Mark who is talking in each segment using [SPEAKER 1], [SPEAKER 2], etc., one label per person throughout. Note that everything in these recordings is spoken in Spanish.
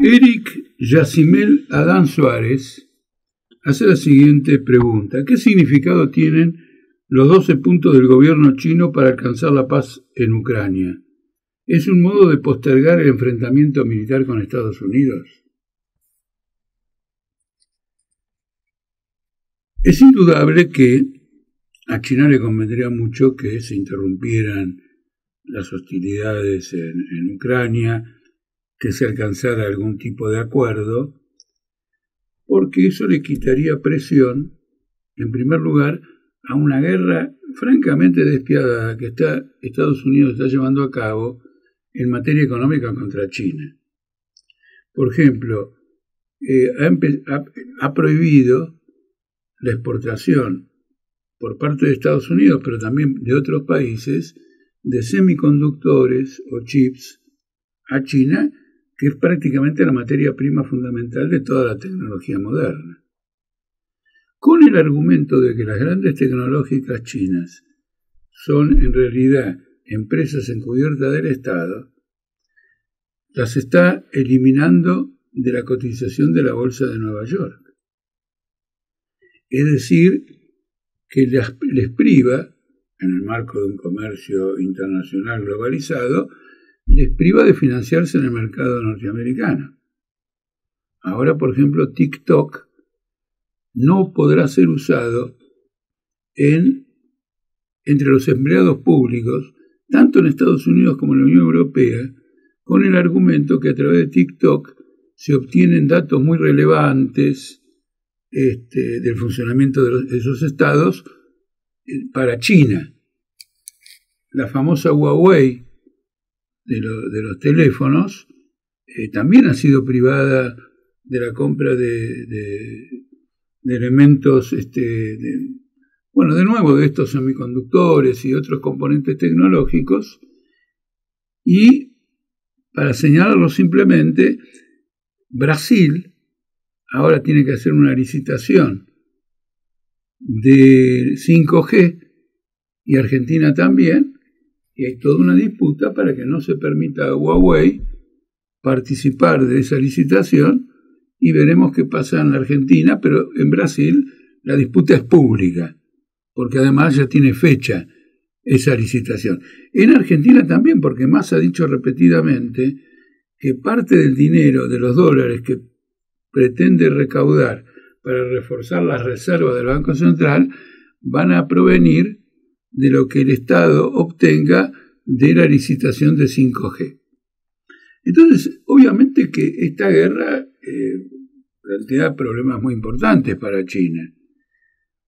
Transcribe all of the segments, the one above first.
[SPEAKER 1] Eric Yacimel Adán Suárez hace la siguiente pregunta. ¿Qué significado tienen los 12 puntos del gobierno chino para alcanzar la paz en Ucrania? ¿Es un modo de postergar el enfrentamiento militar con Estados Unidos? Es indudable que a China le convendría mucho que se interrumpieran las hostilidades en, Ucrania, que se alcanzara algún tipo de acuerdo, porque eso le quitaría presión, en primer lugar, a una guerra francamente despiadada que está, Estados Unidos está llevando a cabo en materia económica contra China. Por ejemplo, eh, ha prohibido la exportación por parte de Estados Unidos, pero también de otros países, de semiconductores o chips a China, que es prácticamente la materia prima fundamental de toda la tecnología moderna. Con el argumento de que las grandes tecnológicas chinas son en realidad empresas encubiertas del Estado, las está eliminando de la cotización de la Bolsa de Nueva York. Es decir, que les, priva, en el marco de un comercio internacional globalizado, les priva de financiarse en el mercado norteamericano. Ahora, por ejemplo, TikTok no podrá ser usado en, entre los empleados públicos, tanto en Estados Unidos como en la Unión Europea, con el argumento que a través de TikTok se obtienen datos muy relevantes este, del funcionamiento de, esos estados para China. La famosa Huawei de, los teléfonos eh, también ha sido privada de la compra de, elementos, este, bueno, de nuevo, de estos semiconductores y otros componentes tecnológicos. Y, para señalarlo simplemente, Brasil ahora tiene que hacer una licitación de 5G y Argentina también, y hay toda una disputa para que no se permita a Huawei participar de esa licitación y veremos qué pasa en Argentina, pero en Brasil la disputa es pública, porque además ya tiene fecha esa licitación. En Argentina también, porque más ha dicho repetidamente que parte del dinero de los dólares que pretende recaudar para reforzar las reservas del Banco Central van a provenir de lo que el Estado obtenga de la licitación de 5G. Entonces, obviamente que esta guerra eh, plantea problemas muy importantes para China.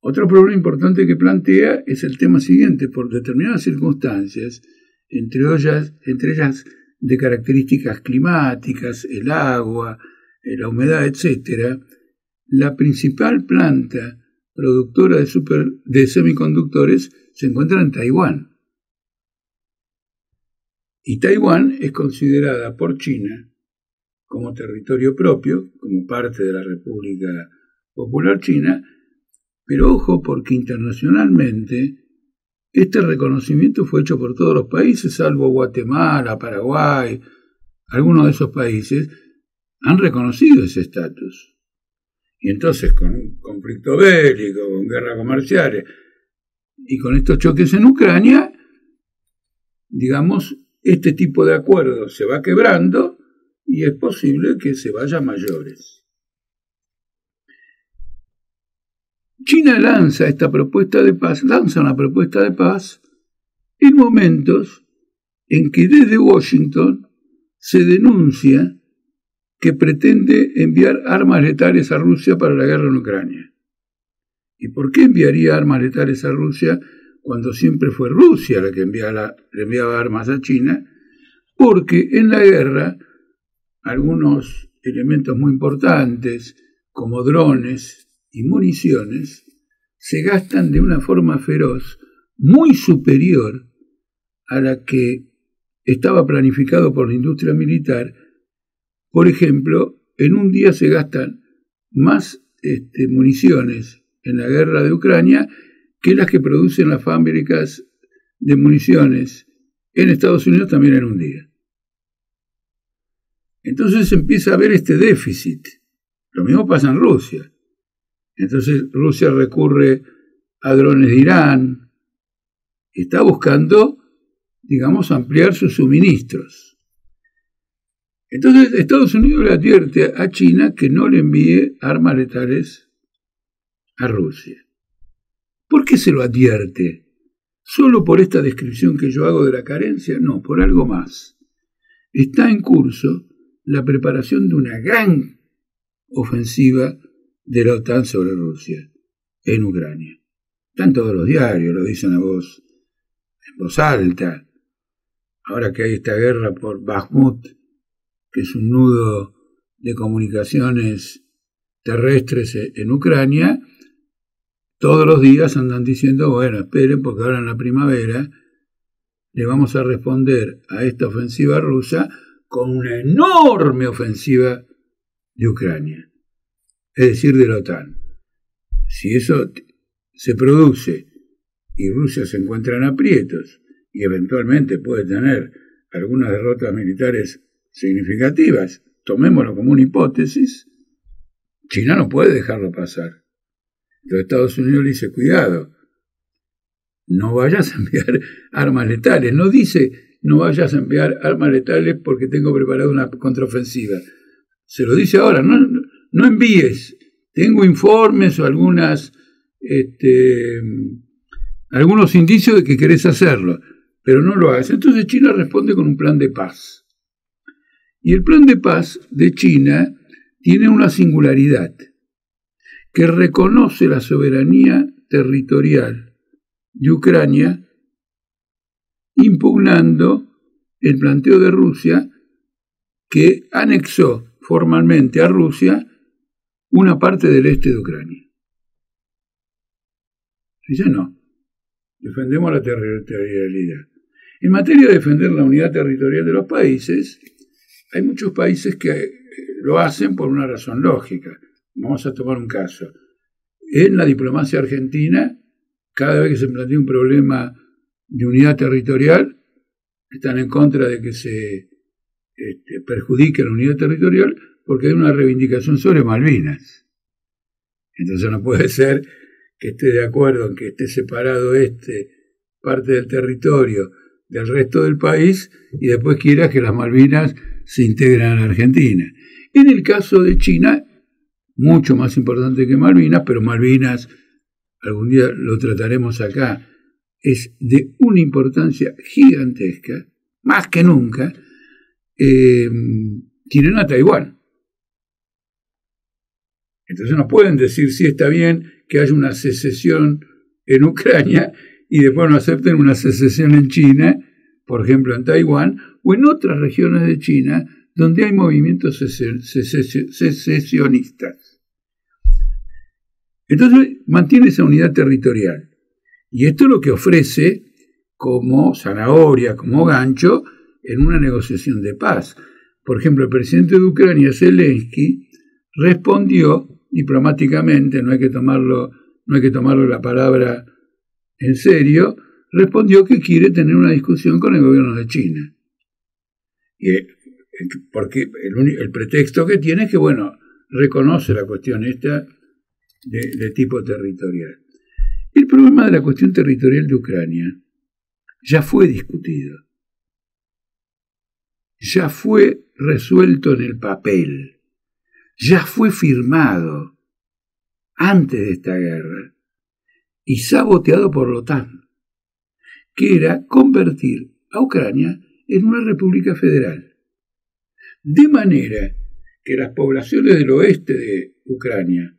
[SPEAKER 1] Otro problema importante que plantea es el tema siguiente, por determinadas circunstancias, entre ellas, entre ellas de características climáticas, el agua, eh, la humedad, etc., la principal planta productora de, super, de semiconductores se encuentra en Taiwán. Y Taiwán es considerada por China como territorio propio, como parte de la República Popular China, pero ojo porque internacionalmente este reconocimiento fue hecho por todos los países, salvo Guatemala, Paraguay, algunos de esos países, han reconocido ese estatus. Y entonces con un conflicto bélico, con guerras comerciales y con estos choques en Ucrania, digamos, este tipo de acuerdo se va quebrando y es posible que se vaya mayores. China lanza esta propuesta de paz, lanza una propuesta de paz en momentos en que desde Washington se denuncia que pretende enviar armas letales a Rusia para la guerra en Ucrania. ¿Y por qué enviaría armas letales a Rusia cuando siempre fue Rusia la que enviaba, enviaba armas a China? Porque en la guerra algunos elementos muy importantes, como drones y municiones, se gastan de una forma feroz, muy superior a la que estaba planificado por la industria militar por ejemplo, en un día se gastan más este, municiones en la guerra de Ucrania que las que producen las fábricas de municiones en Estados Unidos también en un día. Entonces empieza a haber este déficit. Lo mismo pasa en Rusia. Entonces Rusia recurre a drones de Irán. Está buscando, digamos, ampliar sus suministros. Entonces Estados Unidos le advierte a China que no le envíe armas letales a Rusia. ¿Por qué se lo advierte? ¿Solo por esta descripción que yo hago de la carencia? No, por algo más. Está en curso la preparación de una gran ofensiva de la OTAN sobre Rusia en Ucrania. Están todos los diarios, lo dicen a voz, en voz alta. Ahora que hay esta guerra por Bakhmut, que es un nudo de comunicaciones terrestres en Ucrania, todos los días andan diciendo, bueno, esperen porque ahora en la primavera le vamos a responder a esta ofensiva rusa con una enorme ofensiva de Ucrania, es decir, de la OTAN. Si eso se produce y Rusia se encuentra en aprietos y eventualmente puede tener algunas derrotas militares significativas, tomémoslo como una hipótesis, China no puede dejarlo pasar. Los Estados Unidos le dice, cuidado, no vayas a enviar armas letales. No dice, no vayas a enviar armas letales porque tengo preparada una contraofensiva. Se lo dice ahora, no, no envíes. Tengo informes o algunas, este, algunos indicios de que querés hacerlo, pero no lo hagas. Entonces China responde con un plan de paz. Y el plan de paz de China tiene una singularidad que reconoce la soberanía territorial de Ucrania, impugnando el planteo de Rusia que anexó formalmente a Rusia una parte del este de Ucrania. Dice no, defendemos la territorialidad. En materia de defender la unidad territorial de los países, hay muchos países que lo hacen por una razón lógica. Vamos a tomar un caso. En la diplomacia argentina, cada vez que se plantea un problema de unidad territorial, están en contra de que se este, perjudique la unidad territorial porque hay una reivindicación sobre Malvinas. Entonces no puede ser que esté de acuerdo en que esté separado este parte del territorio del resto del país y después quiera que las Malvinas se integren a Argentina. En el caso de China, mucho más importante que Malvinas, pero Malvinas, algún día lo trataremos acá, es de una importancia gigantesca, más que nunca, eh, tienen a Taiwán. Entonces no pueden decir si está bien que haya una secesión en Ucrania y después no acepten una secesión en China, por ejemplo en Taiwán, o en otras regiones de China donde hay movimientos secesionistas. Entonces mantiene esa unidad territorial. Y esto es lo que ofrece como zanahoria, como gancho, en una negociación de paz. Por ejemplo, el presidente de Ucrania, Zelensky, respondió diplomáticamente, no hay que tomarlo, no hay que tomarlo la palabra en serio, respondió que quiere tener una discusión con el gobierno de China. Y porque el, pretexto que tiene es que, bueno, reconoce la cuestión esta de, tipo territorial. El problema de la cuestión territorial de Ucrania ya fue discutido, ya fue resuelto en el papel, ya fue firmado antes de esta guerra y saboteado por la OTAN, que era convertir a Ucrania en una república federal. De manera que las poblaciones del oeste de Ucrania,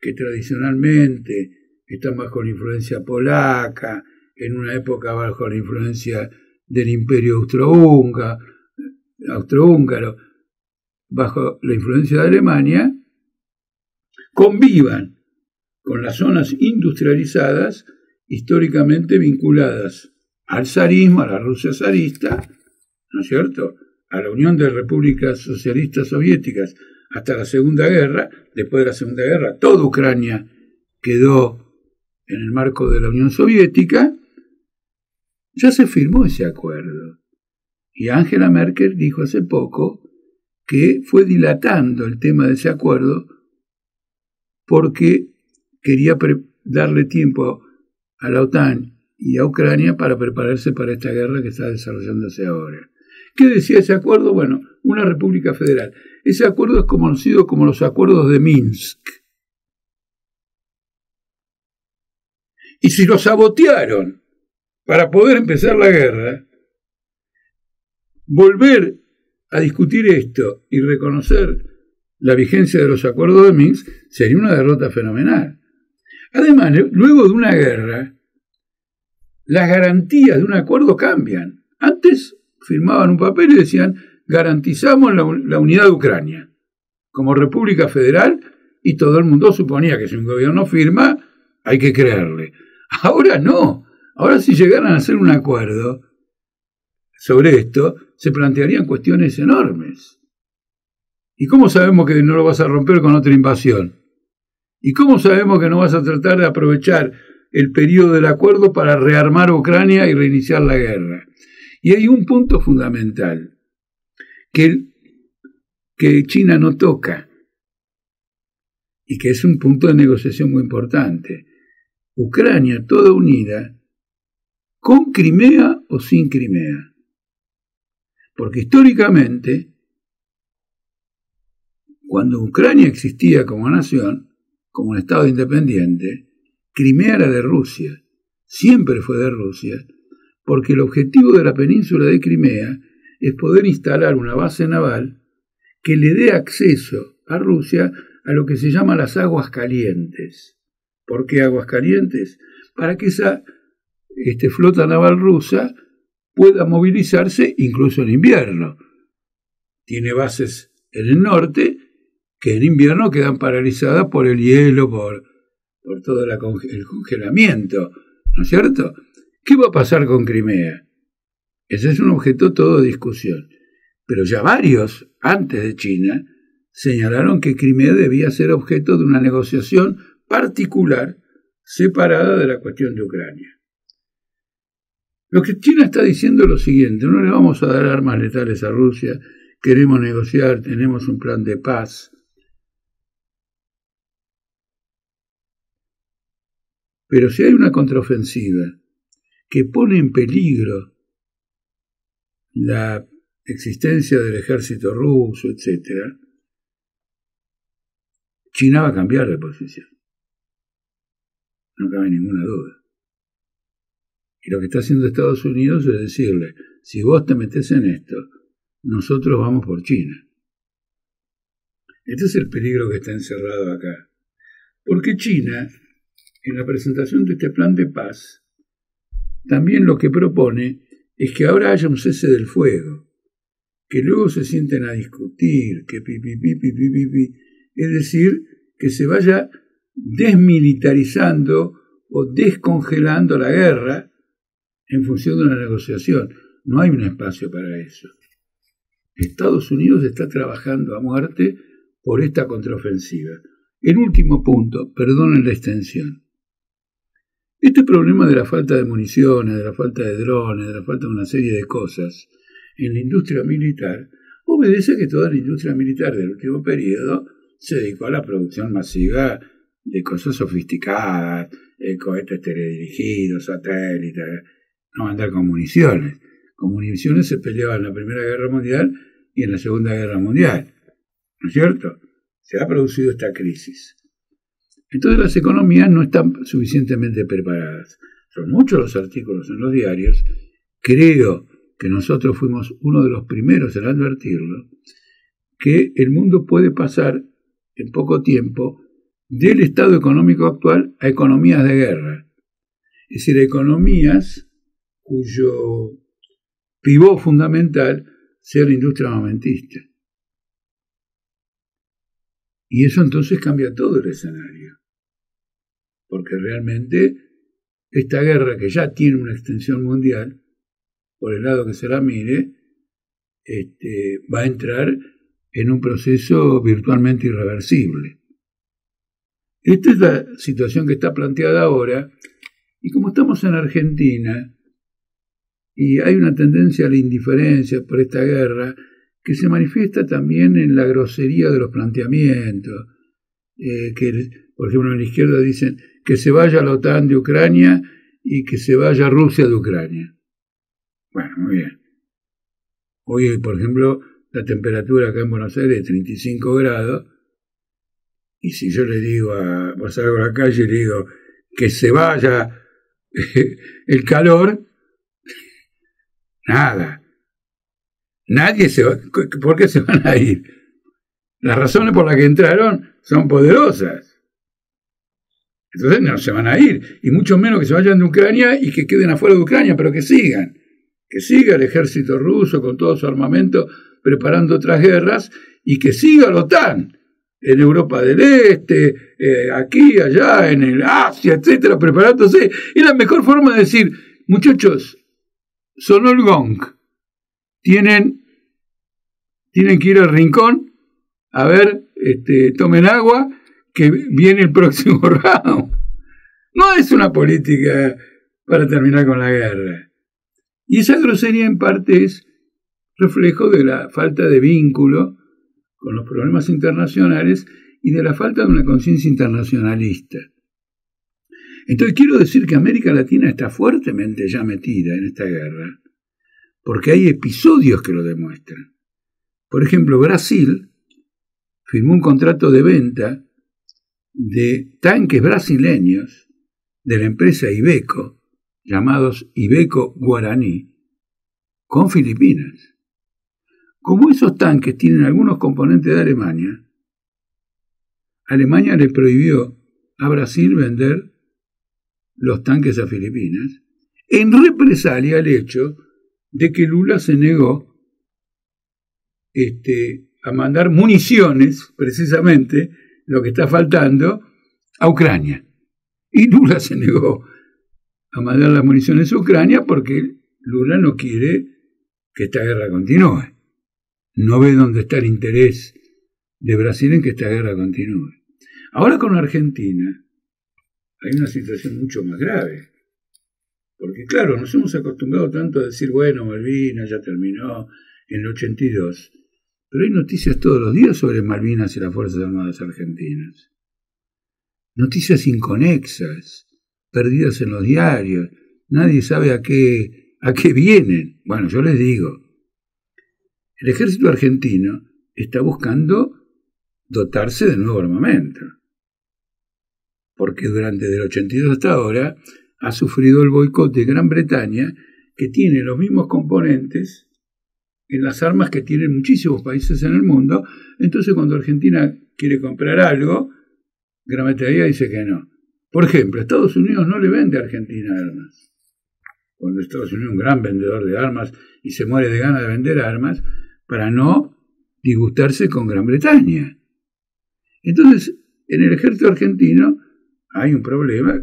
[SPEAKER 1] que tradicionalmente están bajo la influencia polaca, en una época bajo la influencia del imperio austrohúngaro, bajo la influencia de Alemania, convivan con las zonas industrializadas históricamente vinculadas al zarismo, a la Rusia zarista, ¿no es cierto?, a la Unión de Repúblicas Socialistas Soviéticas hasta la Segunda Guerra, después de la Segunda Guerra, toda Ucrania quedó en el marco de la Unión Soviética, Ya se firmó ese acuerdo. Y Angela Merkel dijo hace poco que fue dilatando el tema de ese acuerdo porque quería darle tiempo a la OTAN y a Ucrania para prepararse para esta guerra que está desarrollándose ahora. ¿Qué decía ese acuerdo? Bueno, una república federal. Ese acuerdo es conocido como los acuerdos de Minsk. Y si lo sabotearon para poder empezar la guerra, volver a discutir esto y reconocer la vigencia de los acuerdos de Minsk sería una derrota fenomenal. Además, luego de una guerra, las garantías de un acuerdo cambian. Antes firmaban un papel y decían, garantizamos la, unidad de Ucrania como República Federal y todo el mundo suponía que si un gobierno firma, hay que creerle. Ahora no. Ahora si llegaran a hacer un acuerdo sobre esto, se plantearían cuestiones enormes. ¿Y cómo sabemos que no lo vas a romper con otra invasión? ¿Y cómo sabemos que no vas a tratar de aprovechar el periodo del acuerdo para rearmar Ucrania y reiniciar la guerra? Y hay un punto fundamental que, que China no toca y que es un punto de negociación muy importante. Ucrania toda unida, con Crimea o sin Crimea. Porque históricamente, cuando Ucrania existía como nación, como un Estado independiente, Crimea era de Rusia, siempre fue de Rusia, porque el objetivo de la península de Crimea es poder instalar una base naval que le dé acceso a Rusia a lo que se llama las aguas calientes. ¿Por qué aguas calientes? Para que esa este, flota naval rusa pueda movilizarse incluso en invierno. Tiene bases en el norte que en invierno quedan paralizadas por el hielo, por, por todo el congelamiento, ¿no es cierto? ¿Qué va a pasar con Crimea? Ese es un objeto todo de discusión. Pero ya varios, antes de China, señalaron que Crimea debía ser objeto de una negociación particular separada de la cuestión de Ucrania. Lo que China está diciendo es lo siguiente, no le vamos a dar armas letales a Rusia, queremos negociar, tenemos un plan de paz. Pero si hay una contraofensiva que pone en peligro la existencia del ejército ruso, etc., China va a cambiar de posición no cabe ninguna duda. Y lo que está haciendo Estados Unidos es decirle, si vos te metes en esto, nosotros vamos por China. Este es el peligro que está encerrado acá. Porque China, en la presentación de este plan de paz, también lo que propone es que ahora haya un cese del fuego, que luego se sienten a discutir, que pi, pi, pi, pi, es decir, que se vaya desmilitarizando o descongelando la guerra en función de una negociación. No hay un espacio para eso. Estados Unidos está trabajando a muerte por esta contraofensiva. El último punto, perdonen la extensión. Este problema de la falta de municiones, de la falta de drones, de la falta de una serie de cosas en la industria militar, obedece a que toda la industria militar del último periodo se dedicó a la producción masiva de cosas sofisticadas, eh, cohetes teledirigidos, satélites, no andar con municiones. Con municiones se peleaba en la Primera Guerra Mundial y en la Segunda Guerra Mundial. ¿No es cierto? Se ha producido esta crisis. Entonces las economías no están suficientemente preparadas. Son muchos los artículos en los diarios. Creo que nosotros fuimos uno de los primeros en advertirlo, que el mundo puede pasar en poco tiempo del estado económico actual a economías de guerra. Es decir, economías cuyo pivot fundamental sea la industria armamentista. Y eso entonces cambia todo el escenario. Porque realmente esta guerra que ya tiene una extensión mundial, por el lado que se la mire, este, va a entrar en un proceso virtualmente irreversible. Esta es la situación que está planteada ahora. Y como estamos en Argentina, Y hay una tendencia a la indiferencia por esta guerra que se manifiesta también en la grosería de los planteamientos. Eh, que, por ejemplo, en la izquierda dicen que se vaya la OTAN de Ucrania y que se vaya Rusia de Ucrania. Bueno, muy bien. Hoy, por ejemplo, la temperatura acá en Buenos Aires es 35 grados. Y si yo le digo a, vos a la calle y le digo que se vaya el calor, nada. Nadie se va. ¿Por qué se van a ir? Las razones por las que entraron son poderosas. Entonces no se van a ir. Y mucho menos que se vayan de Ucrania y que queden afuera de Ucrania, pero que sigan. Que siga el ejército ruso con todo su armamento preparando otras guerras y que siga la OTAN en Europa del Este, eh, aquí, allá, en el Asia, etcétera, preparándose. Es la mejor forma de decir, muchachos, sonó el gong tienen, tienen que ir al rincón a ver, este, tomen agua, que viene el próximo round. No es una política para terminar con la guerra. Y esa grosería en parte es reflejo de la falta de vínculo con los problemas internacionales y de la falta de una conciencia internacionalista. Entonces quiero decir que América Latina está fuertemente ya metida en esta guerra porque hay episodios que lo demuestran. Por ejemplo, Brasil firmó un contrato de venta de tanques brasileños de la empresa Ibeco, llamados Ibeco Guaraní, con Filipinas. Como esos tanques tienen algunos componentes de Alemania, Alemania le prohibió a Brasil vender los tanques a Filipinas en represalia al hecho de que Lula se negó este, a mandar municiones, precisamente, lo que está faltando, a Ucrania. Y Lula se negó a mandar las municiones a Ucrania porque Lula no quiere que esta guerra continúe. No ve dónde está el interés de Brasil en que esta guerra continúe. Ahora con Argentina hay una situación mucho más grave. Porque claro, nos hemos acostumbrado tanto a decir, bueno, Malvinas ya terminó en el 82, pero hay noticias todos los días sobre Malvinas y las Fuerzas Armadas Argentinas. Noticias inconexas, perdidas en los diarios, nadie sabe a qué, a qué vienen. Bueno, yo les digo, el ejército argentino está buscando dotarse de nuevo armamento. Porque durante el 82 hasta ahora ha sufrido el boicot de Gran Bretaña, que tiene los mismos componentes en las armas que tienen muchísimos países en el mundo. Entonces, cuando Argentina quiere comprar algo, Gran Bretaña dice que no. Por ejemplo, Estados Unidos no le vende a Argentina armas. Cuando Estados Unidos es un gran vendedor de armas y se muere de ganas de vender armas, para no disgustarse con Gran Bretaña. Entonces, en el ejército argentino hay un problema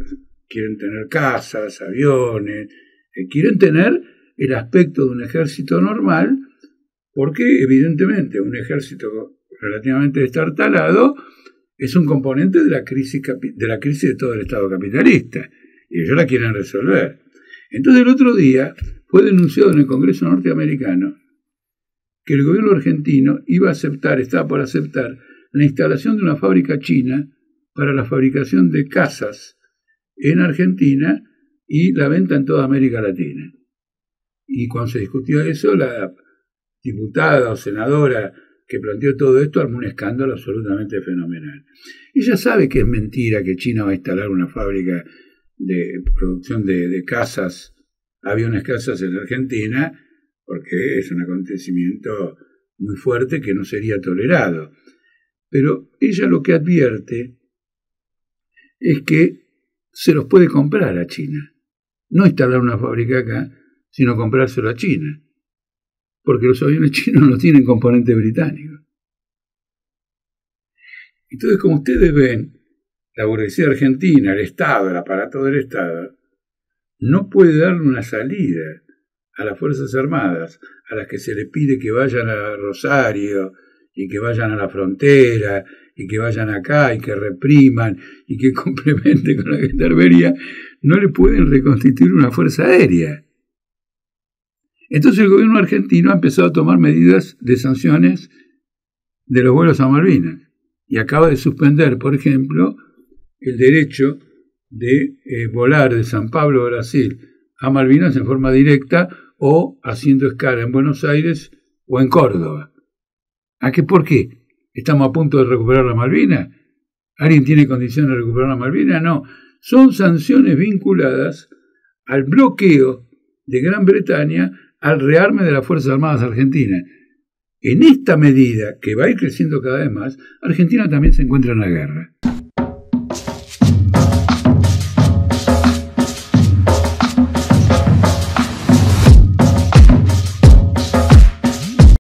[SPEAKER 1] quieren tener casas, aviones, eh, quieren tener el aspecto de un ejército normal, porque evidentemente un ejército relativamente destartalado es un componente de la crisis de, todo el Estado capitalista, y ellos la quieren resolver. Entonces el otro día fue denunciado en el Congreso norteamericano que el gobierno argentino iba a aceptar, estaba por aceptar, la instalación de una fábrica china para la fabricación de casas en Argentina y la venta en toda América Latina. Y cuando se discutió eso, la diputada o senadora que planteó todo esto armó un escándalo absolutamente fenomenal. Ella sabe que es mentira que China va a instalar una fábrica de producción de, de casas, aviones casas en Argentina, porque es un acontecimiento muy fuerte que no sería tolerado. Pero ella lo que advierte es que se los puede comprar a China. No instalar una fábrica acá, sino comprárselo a China. Porque los aviones chinos no tienen componente británico. Entonces, como ustedes ven, la burguesía argentina, el Estado, el aparato del Estado, no puede darle una salida a las Fuerzas Armadas, a las que se le pide que vayan a Rosario y que vayan a la frontera y que vayan acá y que repriman y que complementen con la gendarmería, no le pueden reconstituir una fuerza aérea. Entonces el gobierno argentino ha empezado a tomar medidas de sanciones de los vuelos a Malvinas y acaba de suspender, por ejemplo, el derecho de eh, volar de San Pablo, Brasil, a Malvinas en forma directa o haciendo escala en Buenos Aires o en Córdoba. ¿A qué por qué? ¿Estamos a punto de recuperar la Malvinas? ¿Alguien tiene condiciones de recuperar la Malvinas? No. Son sanciones vinculadas al bloqueo de Gran Bretaña al rearme de las Fuerzas Armadas Argentinas. En esta medida, que va a ir creciendo cada vez más, Argentina también se encuentra en la guerra.